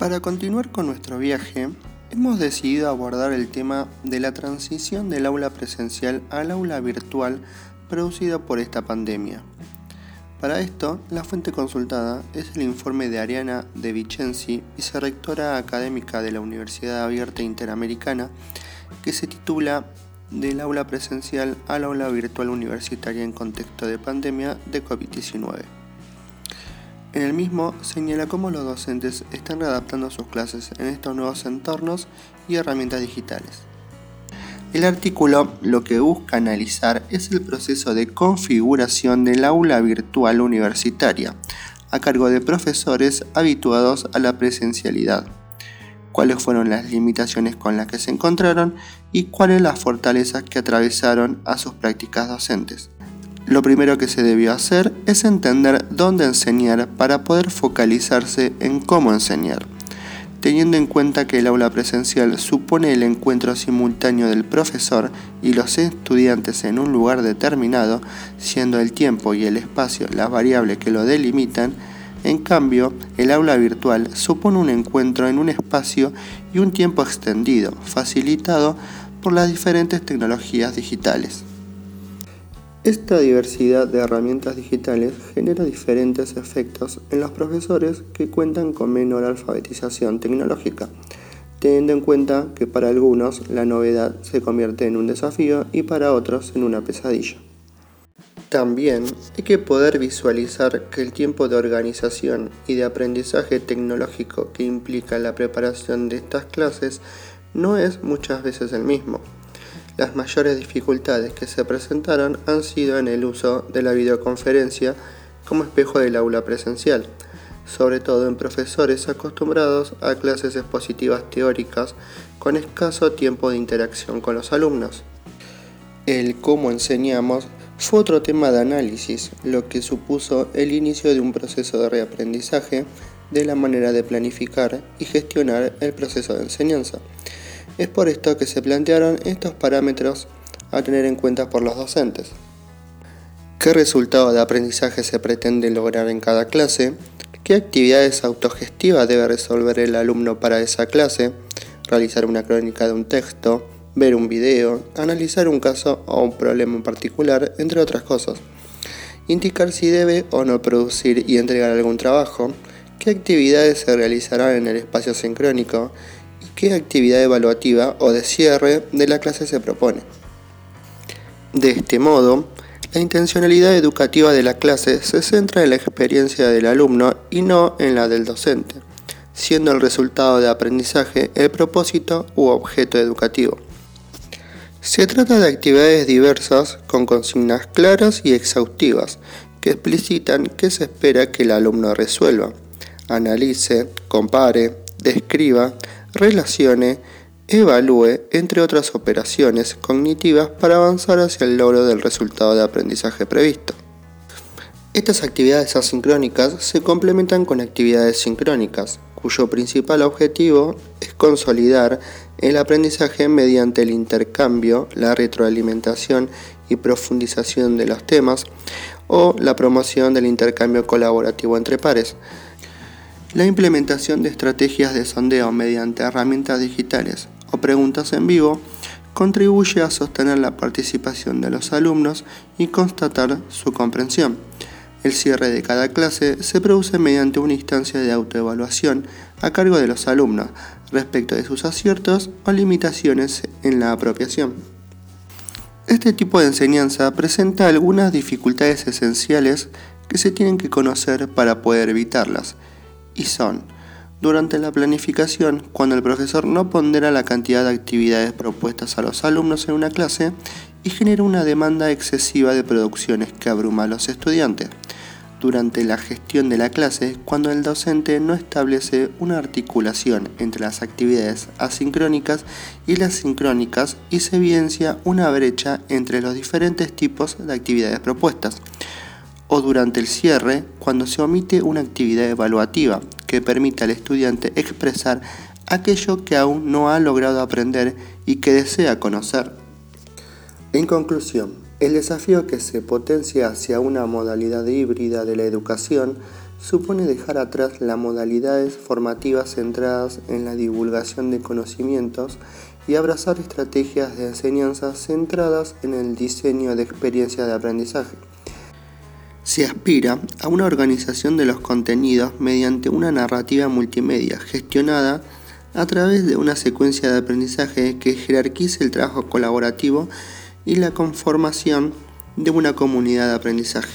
Para continuar con nuestro viaje, hemos decidido abordar el tema de la transición del aula presencial al aula virtual producida por esta pandemia. Para esto, la fuente consultada es el informe de Ariana De Vicenzi, vicerrectora académica de la Universidad Abierta Interamericana, que se titula Del aula presencial al aula virtual universitaria en contexto de pandemia de COVID-19. En el mismo señala cómo los docentes están readaptando sus clases en estos nuevos entornos y herramientas digitales. El artículo lo que busca analizar es el proceso de configuración del aula virtual universitaria, a cargo de profesores habituados a la presencialidad, cuáles fueron las limitaciones con las que se encontraron y cuáles las fortalezas que atravesaron a sus prácticas docentes. Lo primero que se debió hacer es entender dónde enseñar para poder focalizarse en cómo enseñar, teniendo en cuenta que el aula presencial supone el encuentro simultáneo del profesor y los estudiantes en un lugar determinado, siendo el tiempo y el espacio las variables que lo delimitan, en cambio, el aula virtual supone un encuentro en un espacio y un tiempo extendido, facilitado por las diferentes tecnologías digitales. Esta diversidad de herramientas digitales genera diferentes efectos en los profesores que cuentan con menor alfabetización tecnológica, teniendo en cuenta que para algunos la novedad se convierte en un desafío y para otros en una pesadilla. También hay que poder visualizar que el tiempo de organización y de aprendizaje tecnológico que implica la preparación de estas clases no es muchas veces el mismo. Las mayores dificultades que se presentaron han sido en el uso de la videoconferencia como espejo del aula presencial, sobre todo en profesores acostumbrados a clases expositivas teóricas con escaso tiempo de interacción con los alumnos. El cómo enseñamos fue otro tema de análisis, lo que supuso el inicio de un proceso de reaprendizaje de la manera de planificar y gestionar el proceso de enseñanza. Es por esto que se plantearon estos parámetros a tener en cuenta por los docentes. ¿Qué resultado de aprendizaje se pretende lograr en cada clase? ¿Qué actividades autogestivas debe resolver el alumno para esa clase? Realizar una crónica de un texto, ver un video, analizar un caso o un problema en particular, entre otras cosas. Indicar si debe o no producir y entregar algún trabajo, qué actividades se realizarán en el espacio sincrónico qué actividad evaluativa o de cierre de la clase se propone. De este modo, la intencionalidad educativa de la clase se centra en la experiencia del alumno y no en la del docente, siendo el resultado de aprendizaje el propósito u objeto educativo. Se trata de actividades diversas con consignas claras y exhaustivas que explicitan qué se espera que el alumno resuelva, analice, compare, describa, relacione, evalúe, entre otras operaciones cognitivas para avanzar hacia el logro del resultado de aprendizaje previsto. Estas actividades asincrónicas se complementan con actividades sincrónicas, cuyo principal objetivo es consolidar el aprendizaje mediante el intercambio, la retroalimentación y profundización de los temas o la promoción del intercambio colaborativo entre pares, la implementación de estrategias de sondeo mediante herramientas digitales o preguntas en vivo contribuye a sostener la participación de los alumnos y constatar su comprensión. El cierre de cada clase se produce mediante una instancia de autoevaluación a cargo de los alumnos respecto de sus aciertos o limitaciones en la apropiación. Este tipo de enseñanza presenta algunas dificultades esenciales que se tienen que conocer para poder evitarlas y son durante la planificación, cuando el profesor no pondera la cantidad de actividades propuestas a los alumnos en una clase y genera una demanda excesiva de producciones que abruma a los estudiantes. Durante la gestión de la clase, cuando el docente no establece una articulación entre las actividades asincrónicas y las sincrónicas y se evidencia una brecha entre los diferentes tipos de actividades propuestas o durante el cierre cuando se omite una actividad evaluativa que permita al estudiante expresar aquello que aún no ha logrado aprender y que desea conocer. En conclusión, el desafío que se potencia hacia una modalidad híbrida de la educación supone dejar atrás las modalidades formativas centradas en la divulgación de conocimientos y abrazar estrategias de enseñanza centradas en el diseño de experiencias de aprendizaje. Se aspira a una organización de los contenidos mediante una narrativa multimedia gestionada a través de una secuencia de aprendizaje que jerarquice el trabajo colaborativo y la conformación de una comunidad de aprendizaje.